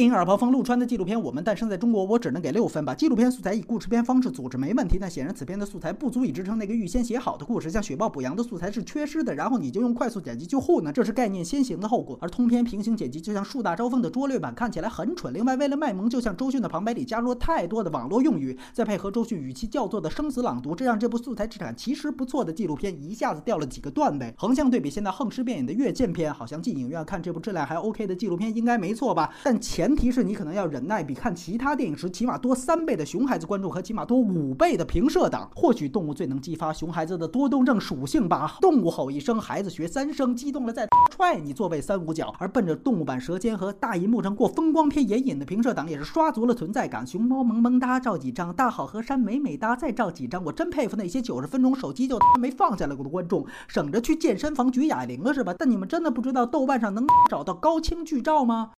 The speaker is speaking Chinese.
电影耳旁风陆川的纪录片《我们诞生在中国》，我只能给六分吧。纪录片素材以故事片方式组织没问题，但显然此片的素材不足以支撑那个预先写好的故事。像雪豹补羊的素材是缺失的，然后你就用快速剪辑去糊呢，这是概念先行的后果。而通篇平行剪辑就像树大招风的拙劣版，看起来很蠢。另外，为了卖萌，就像周迅的旁白里加入了太多的网络用语，再配合周迅语气叫做的生死朗读，这让这部素材质感其实不错的纪录片一下子掉了几个段位。横向对比，现在横尸遍野的越剑片，好像进影院看这部质量还 OK 的纪录片应该没错吧？但前前提是你可能要忍耐比看其他电影时起码多三倍的熊孩子观众和起码多五倍的平射党。或许动物最能激发熊孩子的多动症属性吧。动物吼一声，孩子学三声，激动了再踹你座位三五脚。而奔着动物版舌尖和大银幕上过风光片眼瘾的平射党也是刷足了存在感。熊猫萌萌哒照几张，大好河山美美哒再照几张。我真佩服那些九十分钟手机就没放下来过的观众，省着去健身房举哑铃了是吧？但你们真的不知道豆瓣上能找到高清剧照吗？